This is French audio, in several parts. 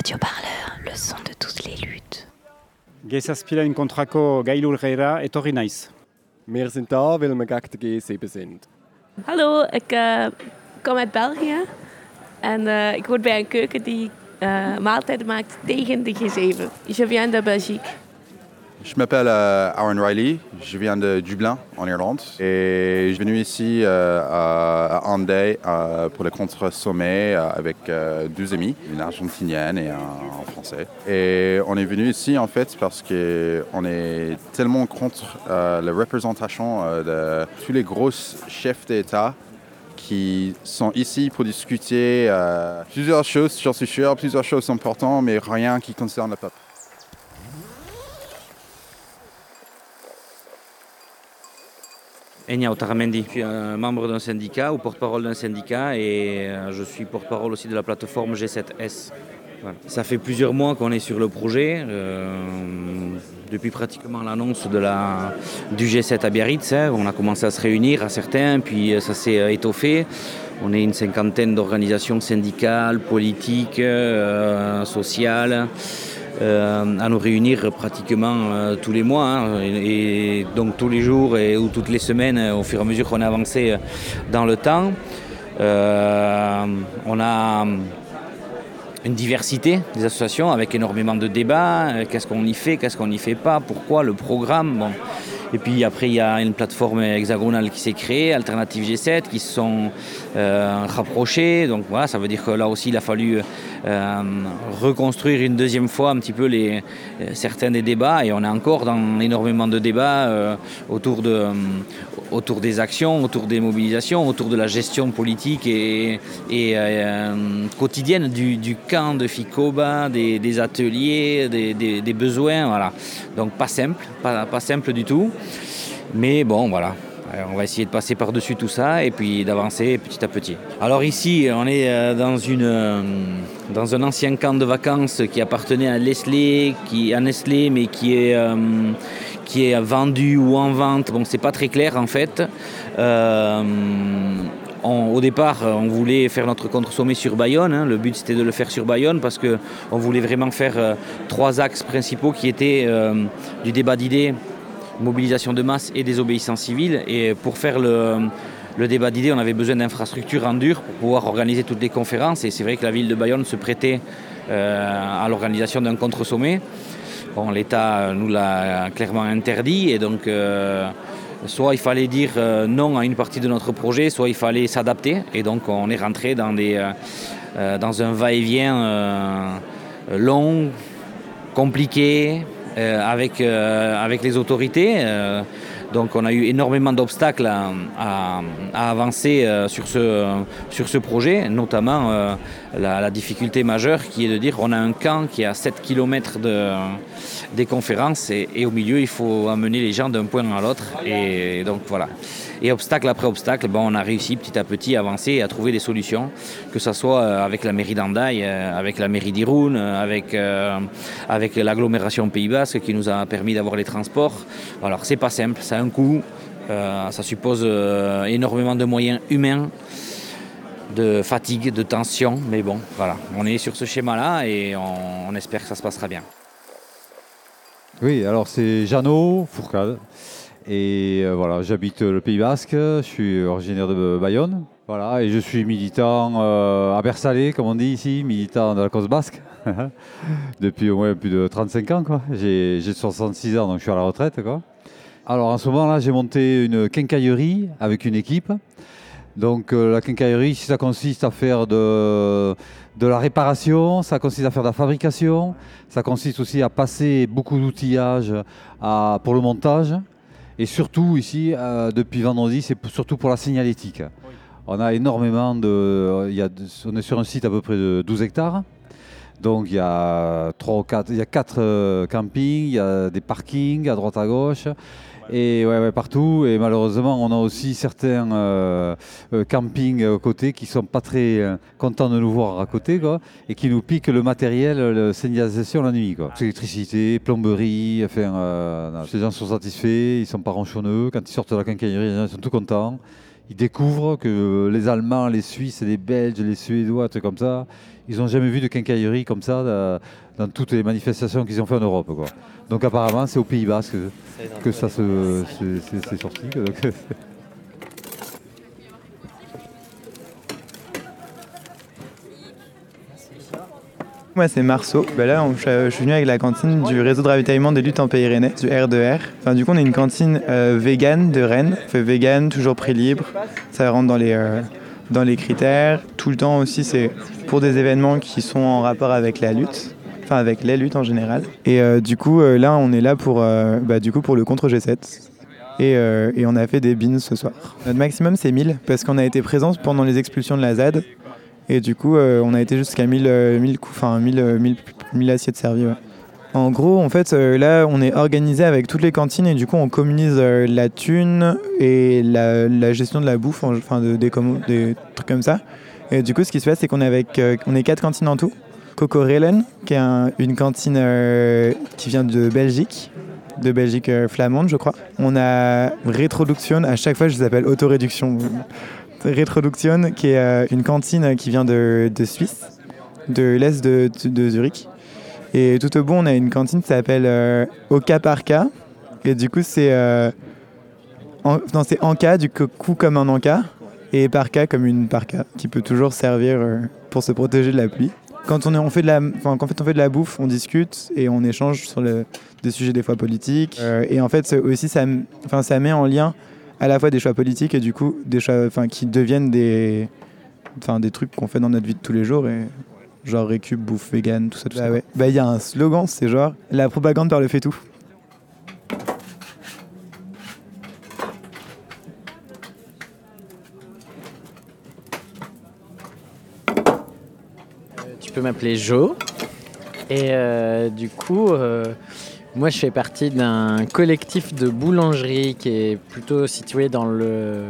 radioparleur, le son de toutes les luttes. Gezazpilain kontrako gailurrera etorri naiz. Wir sind da, weil wir gegen de G7 sind. Hallo, ik uh, kom uit België. En uh, ik word bij een keuken die uh, maaltijden maakt tegen de G7. Je viens de Belgique. Je m'appelle euh, Aaron Riley, je viens de Dublin en Irlande et je suis venu ici euh, à Handay euh, pour le contre-sommet avec deux amis, une argentinienne et un, français. Et on est venu ici en fait parce qu'on est tellement contre la représentation de tous les gros chefs d'État qui sont ici pour discuter plusieurs choses, j'en suis sûr, plusieurs choses importantes, mais rien qui concerne le peuple. Enya Otaramendi, je suis un membre d'un syndicat ou porte-parole d'un syndicat et euh, je suis porte-parole aussi de la plateforme G7S. Ça fait plusieurs mois qu'on est sur le projet, euh, depuis pratiquement l'annonce du G7 à Biarritz. Hein. on a commencé à se réunir à certains, puis euh, ça s'est étoffé. On est une cinquantaine d'organisations syndicales, politiques, sociales. Euh, à nous réunir pratiquement euh, tous les mois, hein, et, donc tous les jours et, ou toutes les semaines au fur et à mesure qu'on a avancé dans le temps. Euh, on a une diversité des associations avec énormément de débats, qu'est-ce qu'on y fait, qu'est-ce qu'on n'y fait pas, pourquoi, le programme. Et puis après, il y a une plateforme hexagonale qui s'est créée, Alternative G7, qui se sont euh, rapprochés. Donc voilà, ça veut dire que là aussi, il a fallu euh, reconstruire une deuxième fois un petit peu les, euh, certains des débats. Et on est encore dans énormément de débats autour, de, autour des actions, autour des mobilisations, autour de la gestion politique et, quotidienne du, camp de FICOBA, des, ateliers, des, besoins. Voilà. Donc pas simple, pas simple du tout. Mais bon, voilà. Euh, on va essayer de passer par-dessus tout ça et puis d'avancer petit à petit. Alors ici, on est euh, dans, une, euh, dans un ancien camp de vacances qui appartenait à Nestlé, qui, à mais qui est, qui est vendu ou en vente. Bon, c'est pas très clair en fait. au départ, on voulait faire notre contre-sommet sur Bayonne. Hein. Le but, c'était de le faire sur Bayonne parce qu'on voulait vraiment faire trois axes principaux qui étaient du débat d'idées, mobilisation de masse et désobéissance civile. Et pour faire le, débat d'idées, on avait besoin d'infrastructures en dur pour pouvoir organiser toutes les conférences. Et c'est vrai que la ville de Bayonne se prêtait euh, à l'organisation d'un contre-sommet. L'État nous l'a clairement interdit et donc euh, soit il fallait dire euh, non à une partie de notre projet, soit il fallait s'adapter. Et donc on est rentré dans, des, dans un va-et-vient long, compliqué, avec, euh, avec les autorités. Euh, donc on a eu énormément d'obstacles à, avancer sur, ce, sur ce projet, notamment la, difficulté majeure qui est de dire on a un camp qui est à 7 km de, des conférences et, et, au milieu il faut amener les gens d'un point à l'autre. Et donc voilà. Et obstacle après obstacle, bon, on a réussi petit à petit à avancer et à trouver des solutions, que ce soit euh, avec la mairie d'Andaï, euh, avec la mairie d'Irun, euh, avec, avec l'agglomération Pays Basque qui nous a permis d'avoir les transports. Alors c'est pas simple, ça a un coût, ça suppose énormément de moyens humains de fatigue, de tension, mais bon, voilà, on est sur ce schéma-là et on, espère que ça se passera bien. Oui, alors c'est Jeannot Fourcade. Et euh, voilà, j'habite le Pays Basque, je suis originaire de Bayonne. Voilà, et je suis militant euh, à Bersalé, comme on dit ici, militant de la cause basque, depuis au moins plus de 35 ans. J'ai 66 ans, donc je suis à la retraite. Alors en ce moment-là, j'ai monté une quincaillerie avec une équipe. Donc euh, la quincaillerie, ça consiste à faire de, de la réparation, ça consiste à faire de la fabrication, ça consiste aussi à passer beaucoup d'outillage pour le montage. Et surtout ici, euh, depuis vendredi, c'est surtout pour la signalétique. On a énormément de, il y a, On est sur un site à peu près de 12 hectares. Donc il y a 3 4, il y a 4 euh, campings, il y a des parkings à droite à gauche. Et ouais, partout. Et malheureusement, on a aussi certains euh, euh, campings à côté qui sont pas très euh, contents de nous voir à côté, quoi, et qui nous piquent le matériel, la signalisation la nuit, quoi. Électricité, plomberie, enfin, ces gens sont satisfaits, ils sont pas ronchonneux. Quand ils sortent de la quincaillerie, ils sont tout contents. Ils découvrent que les Allemands, les Suisses, les Belges, les Suédois, trucs comme ça, ils n'ont jamais vu de quincaillerie comme ça euh, dans toutes les manifestations qu'ils ont fait en Europe. Donc apparemment, c'est au Pays Basque que, ça se, c'est, sorti. Moi, c'est Marceau. Ben là, je, suis venu avec la cantine du réseau de ravitaillement des luttes en Pays Rennais, du R2R. Enfin, du coup, on est une cantine euh, vegan de Rennes. Fait vegan, toujours prix libre. Ça rentre dans les, euh, dans les critères. Tout le temps aussi, c'est pour des événements qui sont en rapport avec la lutte. Enfin, avec les luttes en général. Et euh, du coup, là, on est là pour, bah, du coup, pour le contre G7. Et, et, on a fait des bins ce soir. Notre maximum, c'est 1000 parce qu'on a été présents pendant les expulsions de la ZAD. Et du coup, euh, on a été jusqu'à 1000, 1000, euh, enfin, 1000, 1000, assiettes servies. En gros, en fait, euh, là, on est organisé avec toutes les cantines et du coup, on communise la thune et la, gestion de la bouffe, enfin, de, des, des, trucs comme ça. Et du coup, ce qui se passe, c'est qu'on est avec, on est quatre cantines en tout. Coco Relen, qui est une cantine qui vient de Belgique, de Belgique flamande, je crois. On a Rétroduction, à chaque fois, je les appelle autoréduction. Retroduction, qui est euh, une cantine qui vient de, Suisse, de l'est de, Zurich. Et tout au bout, on a une cantine qui s'appelle euh, Oka Parka. Et du coup, c'est euh, non, c'est Anka, du coup comme un Anka, et Parka comme une Parka, qui peut toujours servir pour se protéger de la pluie. Quand on, fait de la, en fait, on fait de la bouffe, on discute et on échange sur des sujets des fois politiques. et en fait, aussi, ça, enfin, ça met en lien à la fois des choix politiques et du coup des choix enfin, qui deviennent des, enfin, des trucs qu'on fait dans notre vie de tous les jours et genre récup, bouffe vegan, tout ça. Tout bah ça. Ouais. Bah il y a un slogan, c'est genre la propagande par le fait tout. tu peux m'appeler Jo. Et euh, du coup, euh, moi, je fais partie d'un collectif de boulangerie qui est plutôt situé dans le...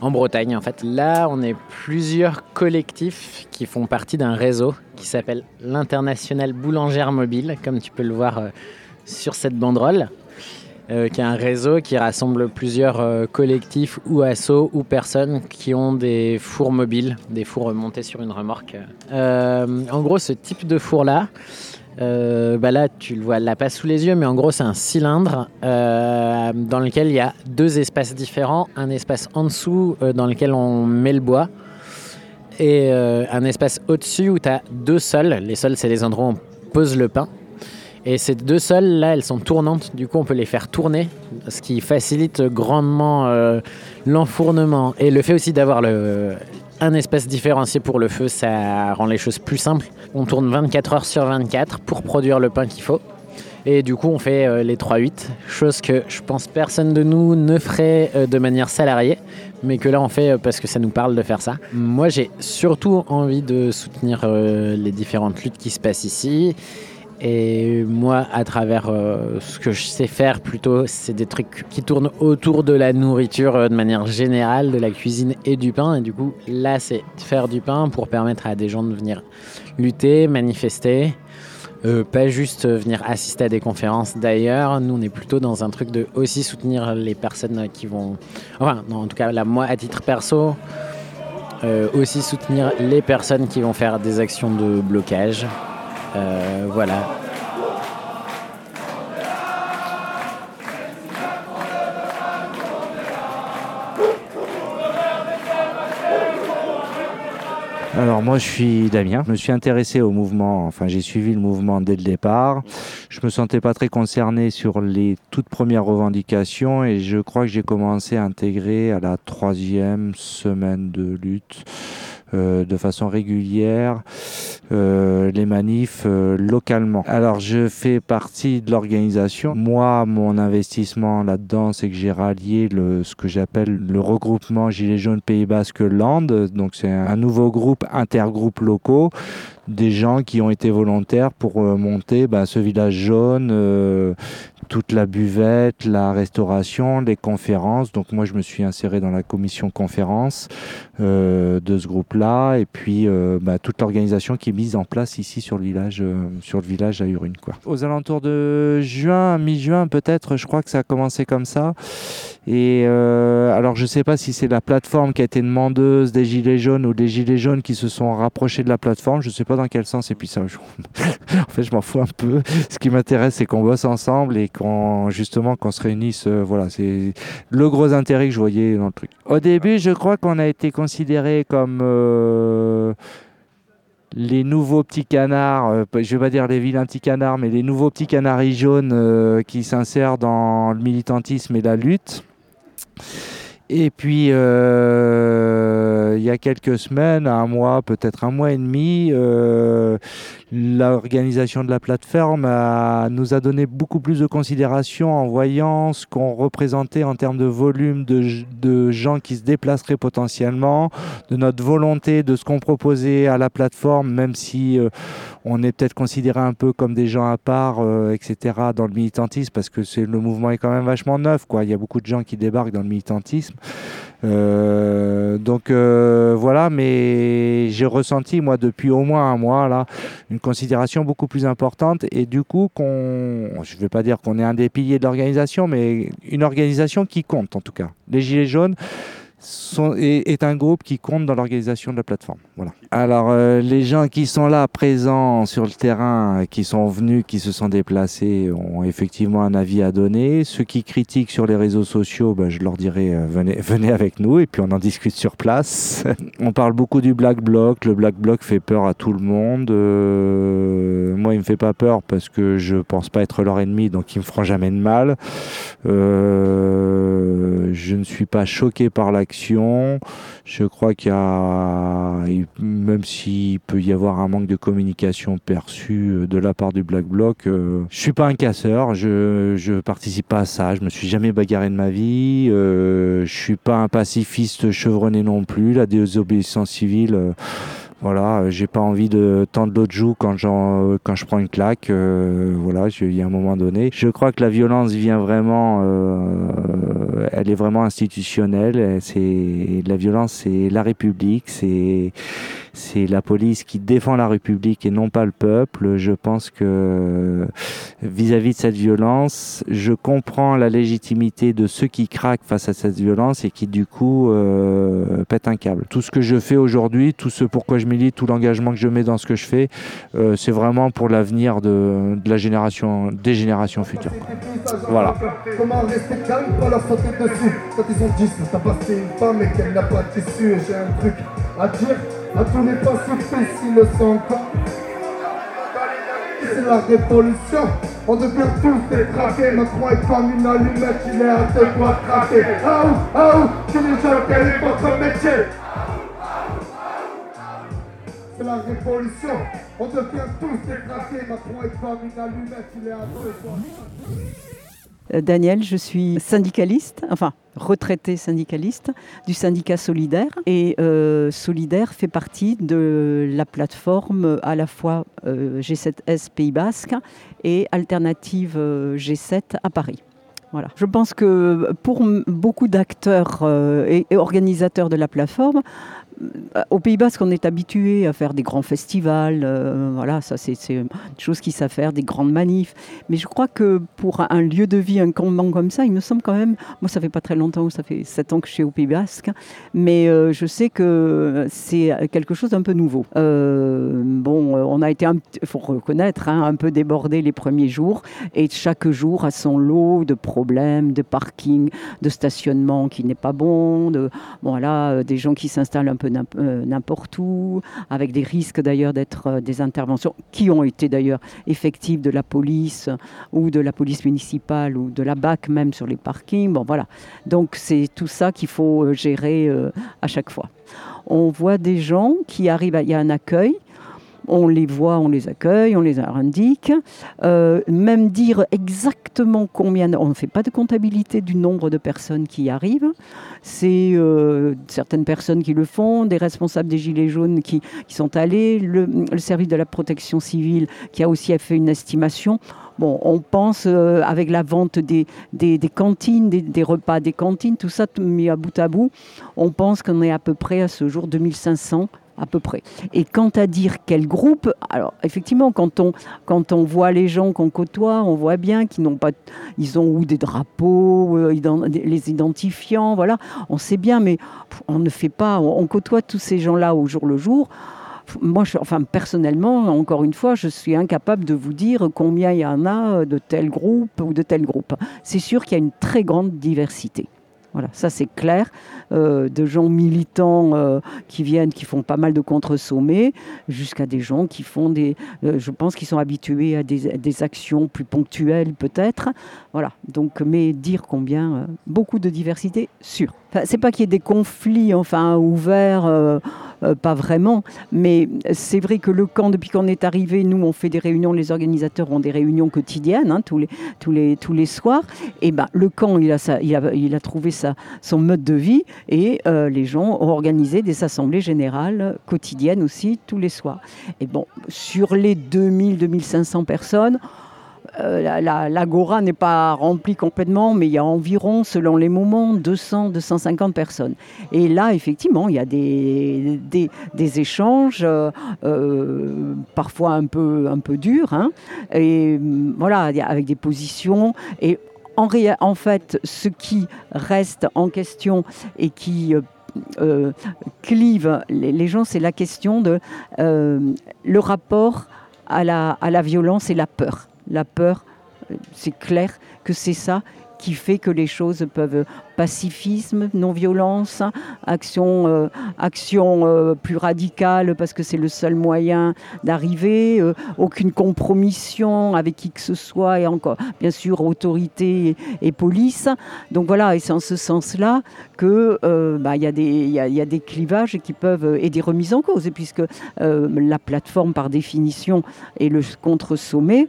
en Bretagne. En fait, là, on est plusieurs collectifs qui font partie d'un réseau qui s'appelle l'International Boulangère Mobile, comme tu peux le voir euh, sur cette banderole. Euh, qui est un réseau qui rassemble plusieurs euh, collectifs ou assos ou personnes qui ont des fours mobiles, des fours montés sur une remorque. en gros, ce type de four-là, euh, bah là, tu le vois, là pas sous les yeux, mais en gros, c'est un cylindre euh, dans lequel il y a deux espaces différents. Un espace en dessous euh, dans lequel on met le bois et un espace au-dessus où tu as deux sols. Les sols, c'est les endroits où on pose le pain. Et ces deux sols, là, elles sont tournantes. Du coup, on peut les faire tourner, ce qui facilite grandement l'enfournement. Et le fait aussi d'avoir le, un espace différencié pour le feu, ça rend les choses plus simples. On tourne 24 heures sur 24 pour produire le pain qu'il faut. Et du coup, on fait euh, les 3-8, chose que je pense personne de nous ne ferait euh, de manière salariée, mais que là on fait euh, parce que ça nous parle de faire ça. Moi, j'ai surtout envie de soutenir les différentes luttes qui se passent ici et moi, à travers euh, ce que je sais faire plutôt, c'est des trucs qui tournent autour de la nourriture euh, de manière générale, de la cuisine et du pain. Et du coup, là, c'est faire du pain pour permettre à des gens de venir lutter, manifester. Euh, pas juste venir assister à des conférences d'ailleurs. Nous, on est plutôt dans un truc de aussi soutenir les personnes qui vont. Enfin, non, en tout cas, là, moi, à titre perso, aussi soutenir les personnes qui vont faire des actions de blocage. Euh, voilà. Alors moi je suis Damien, je me suis intéressé au mouvement, enfin j'ai suivi le mouvement dès le départ. Je me sentais pas très concerné sur les toutes premières revendications et je crois que j'ai commencé à intégrer à la troisième semaine de lutte. Euh, de façon régulière euh, les manifs euh, localement. Alors je fais partie de l'organisation. Moi, mon investissement là-dedans, c'est que j'ai rallié ce que j'appelle le regroupement Gilets jaunes Pays Basque Land. Donc c'est un nouveau groupe intergroupe locaux des gens qui ont été volontaires pour monter ben, ce village jaune, toute la buvette, la restauration, les conférences. Donc moi, je me suis inséré dans la commission conférence. euh, de ce groupe-là, et puis euh, bah, toute l'organisation qui est mise en place ici sur le village, euh, sur le village à Urune. Aux alentours de juin, mi-juin peut-être, je crois que ça a commencé comme ça. Et euh, alors je ne sais pas si c'est la plateforme qui a été demandeuse des Gilets jaunes ou des Gilets jaunes qui se sont rapprochés de la plateforme, je sais pas dans quel sens, et puis ça, je- en fait je m'en fous un peu. Ce qui m'intéresse c'est qu'on bosse ensemble et qu'on justement qu'on se réunisse, euh, voilà, c'est le gros intérêt que je voyais dans le truc. Au début je crois qu'on a été considéré comme... euh, les nouveaux petits canards, euh, je vais pas dire les vilains petits canards, mais les nouveaux petits canaris jaunes euh, qui s'insèrent dans le militantisme et la lutte. Et puis, euh, il y a quelques semaines, un mois, peut-être un mois et demi, euh, l'organisation de la plateforme a- nous a donné beaucoup plus de considération en voyant ce qu'on représentait en termes de volume de, de gens qui se déplaceraient potentiellement, de notre volonté, de ce qu'on proposait à la plateforme, même si euh, on est peut-être considéré un peu comme des gens à part, euh, etc., dans le militantisme, parce que le mouvement est quand même vachement neuf. Quoi. Il y a beaucoup de gens qui débarquent dans le militantisme. Euh, donc euh, voilà, mais j'ai ressenti, moi, depuis au moins un mois, là, une considération beaucoup plus importante. Et du coup, qu'on, je ne vais pas dire qu'on est un des piliers de l'organisation, mais une organisation qui compte, en tout cas. Les Gilets jaunes, sont- est, est un groupe qui compte dans l'organisation de la plateforme. Voilà. Alors, euh, les gens qui sont là, présents sur le terrain, qui sont venus, qui se sont déplacés, ont effectivement un avis à donner. Ceux qui critiquent sur les réseaux sociaux, ben, je leur dirais, euh, venez, venez avec nous et puis on en discute sur place. on parle beaucoup du Black Bloc. Le Black Bloc fait peur à tout le monde. Euh, moi, il me fait pas peur parce que je pense pas être leur ennemi, donc ils me feront jamais de mal. Euh, je ne suis pas choqué par Je crois qu'il y a, même s'il peut y avoir un manque de communication perçu euh, de la part du Black Bloc, euh, je suis pas un casseur. Je, je participe pas à ça. Je me suis jamais bagarré de ma vie. Euh, je suis pas un pacifiste chevronné non plus. La désobéissance civile. euh, voilà, j'ai pas envie de tendre l'autre joue quand, quand je prends une claque. euh, voilà, il y a un moment donné. Je crois que la violence vient vraiment, euh, elle est vraiment institutionnelle. C'est la violence, c'est la République, c'est c'est la police qui défend la République et non pas le peuple. Je pense que vis-à-vis de cette violence, je comprends la légitimité de ceux qui craquent face à cette violence et qui du coup euh, pètent un câble. Tout ce que je fais aujourd'hui, tout ce pourquoi je milite, tout l'engagement que je mets dans ce que je fais, euh, c'est vraiment pour l'avenir de, la génération, des générations futures. Voilà. Comment rester calme, leur sauter dessus Quand ils une femme et qu'elle n'a pas j'ai un truc à dire tous les pacifistes s'ils le sont encore. C'est la révolution, on devient tous détraqués Macron est comme une allumette, il est à deux doigts craquer où, ah où, c'est les gens quel est votre métier. C'est la révolution. On devient tous détraqués. Macron est comme une allumette, il est à deux doigts. Daniel, je suis syndicaliste, enfin retraité syndicaliste du syndicat Solidaire. Et euh, Solidaire fait partie de la plateforme euh, à la fois euh, G7S Pays Basque et Alternative euh, G7 à Paris. Je pense que pour beaucoup d'acteurs euh, et, organisateurs de la plateforme, euh, au Pays Basque, on est habitué à faire des grands festivals. euh, voilà, ça c'est une chose qui savent faire, des grandes manifs. Mais je crois que pour un lieu de vie, un campement comme ça, il me semble quand même. Moi, ça fait pas très longtemps, ça fait sept ans que je suis au Pays Basque, mais euh, je sais que c'est quelque chose d'un peu nouveau. Euh, bon, euh, on a été, il faut reconnaître, hein, un peu débordé les premiers jours, et chaque jour a son lot de problèmes, de parking, de stationnement qui n'est pas bon, de euh, des gens qui s'installent un peu euh, n'importe où, avec des risques d'ailleurs d'être euh, des interventions qui ont été d'ailleurs effectives de la police ou de la police municipale ou de la BAC même sur les parkings. Bon voilà, donc c'est tout ça qu'il faut euh, gérer à chaque fois. On voit des gens qui arrivent, à- il y a un accueil. On les voit, on les accueille, on les indique. Euh, même dire exactement combien, on ne fait pas de comptabilité du nombre de personnes qui y arrivent. C'est euh, certaines personnes qui le font, des responsables des Gilets jaunes qui, sont allés, le, service de la protection civile qui a aussi fait une estimation. Bon, on pense euh, avec la vente des, cantines, des, repas des cantines, tout ça mis à bout à bout, on pense qu'on est à peu près à ce jour 2500 à peu près. Et quant à dire quel groupe, alors effectivement, quand on, quand on voit les gens qu'on côtoie, on voit bien qu'ils n'ont pas, ils ont ou des drapeaux, euh, les identifiants, voilà, on sait bien, mais on ne fait pas, on, côtoie tous ces gens-là au jour le jour. Moi, enfin, personnellement, encore une fois, je suis incapable de vous dire combien il y en a de tel groupe ou de tel groupe. C'est sûr qu'il y a une très grande diversité. Voilà, ça c'est clair, euh, de gens militants euh, qui viennent, qui font pas mal de contre-sommets, jusqu'à des gens qui font des, euh, je pense qu'ils sont habitués à des, actions plus ponctuelles peut-être. Voilà, donc mais dire combien, beaucoup de diversité, sûr. Enfin, c'est pas qu'il y ait des conflits, enfin ouverts. Euh, pas vraiment, mais c'est vrai que le camp, depuis qu'on est arrivé, nous on fait des réunions, les organisateurs ont des réunions quotidiennes hein, tous, les, soirs. Et ben le camp, il a trouvé sa, son mode de vie et euh, les gens ont organisé des assemblées générales quotidiennes aussi tous les soirs. Et bon, sur les 2000-2500 personnes, euh, la- la- l'agora n'est pas remplie complètement, mais il y a environ, selon les moments, 200-250 personnes. Et là, effectivement, il y a des, échanges, euh, euh, parfois un peu, durs, hein, et hum, voilà, avec des positions. Et en, fait, ce qui reste en question et qui clive les, gens, c'est la question de le rapport à la violence et la peur. La peur, euh, c'est clair que c'est ça qui fait que les choses peuvent pacifisme, non-violence, action, euh, action euh, plus radicale parce que c'est le seul moyen d'arriver, aucune compromission avec qui que ce soit et encore bien sûr autorité et, police. Donc voilà, et c'est en ce sens-là que bah, il y, a des- clivages qui peuvent et des remises en cause, puisque la plateforme par définition est le contre-sommet.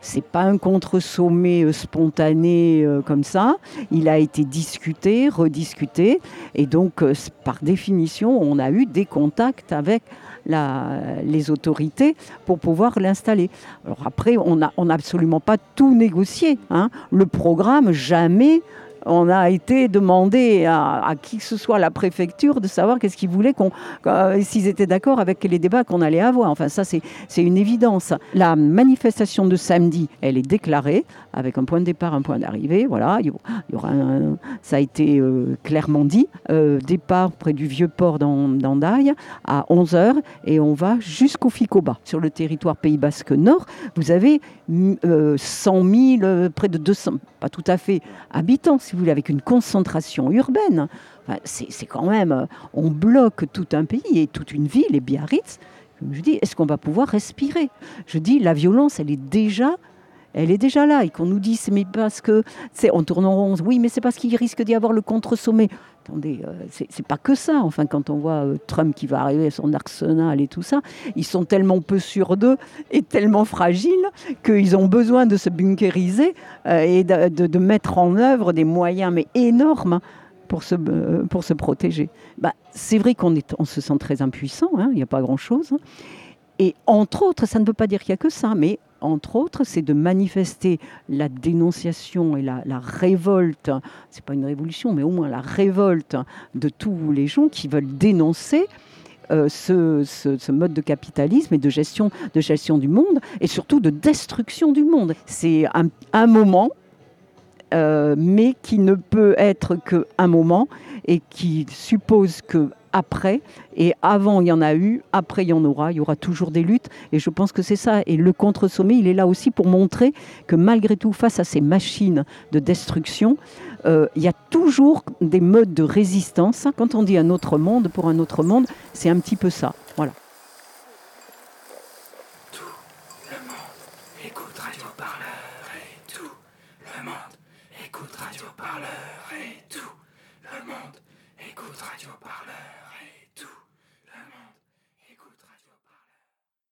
C'est pas un contre-sommet euh, spontané euh, comme ça. Il a été discuté, rediscuté, et donc euh, par définition, on a eu des contacts avec les autorités pour pouvoir l'installer. Alors après, on n'a on n'a absolument pas tout négocié. hein. Le programme, jamais on a été demandé à, qui que ce soit la préfecture de savoir qu'est-ce qu'ils voulaient, qu'on, euh, s'ils étaient d'accord avec les débats qu'on allait avoir. Enfin, ça, c'est, une évidence. La manifestation de samedi, elle est déclarée avec un point de départ, un point d'arrivée. Voilà, il ça a été euh, clairement dit. Euh, départ près du vieux port d'An- d'Andaille à 11h et on va jusqu'au Ficoba. Sur le territoire Pays Basque Nord, vous avez mm, euh, 100 000, euh, près de 200, pas tout à fait, habitants, si vous voulez, avec une concentration urbaine. C'est quand même, euh, on bloque tout un pays et toute une ville, et Biarritz. Je dis, est-ce qu'on va pouvoir respirer? Je dis, la violence, elle est déjà elle est déjà là et qu'on nous dise mais parce que c'est en rond oui mais c'est parce qu'il risque d'y avoir le contre-sommet euh, c'est pas que ça enfin quand on voit euh, Trump qui va arriver son arsenal et tout ça ils sont tellement peu sûrs d'eux et tellement fragiles qu'ils ont besoin de se bunkériser euh, et de, mettre en œuvre des moyens mais énormes pour se, pour se protéger. Bah, c'est vrai qu'on on se sent très impuissant, hein, il n'y a pas grand-chose. Et entre autres, ça ne veut pas dire qu'il n'y a que ça, mais entre autres, c'est de manifester la dénonciation et la, la révolte, c'est pas une révolution, mais au moins la révolte de tous les gens qui veulent dénoncer euh, ce, mode de capitalisme et de gestion, de gestion du monde, et surtout de destruction du monde. C'est un moment euh, mais qui ne peut être qu'un moment et qui suppose que après et avant il y en a eu, après il y en aura, il y aura toujours des luttes et je pense que c'est ça et le contre-sommet il est là aussi pour montrer que malgré tout face à ces machines de destruction euh, il y a toujours des modes de résistance. Quand on dit un autre monde pour un autre monde, c'est un petit peu ça. Voilà.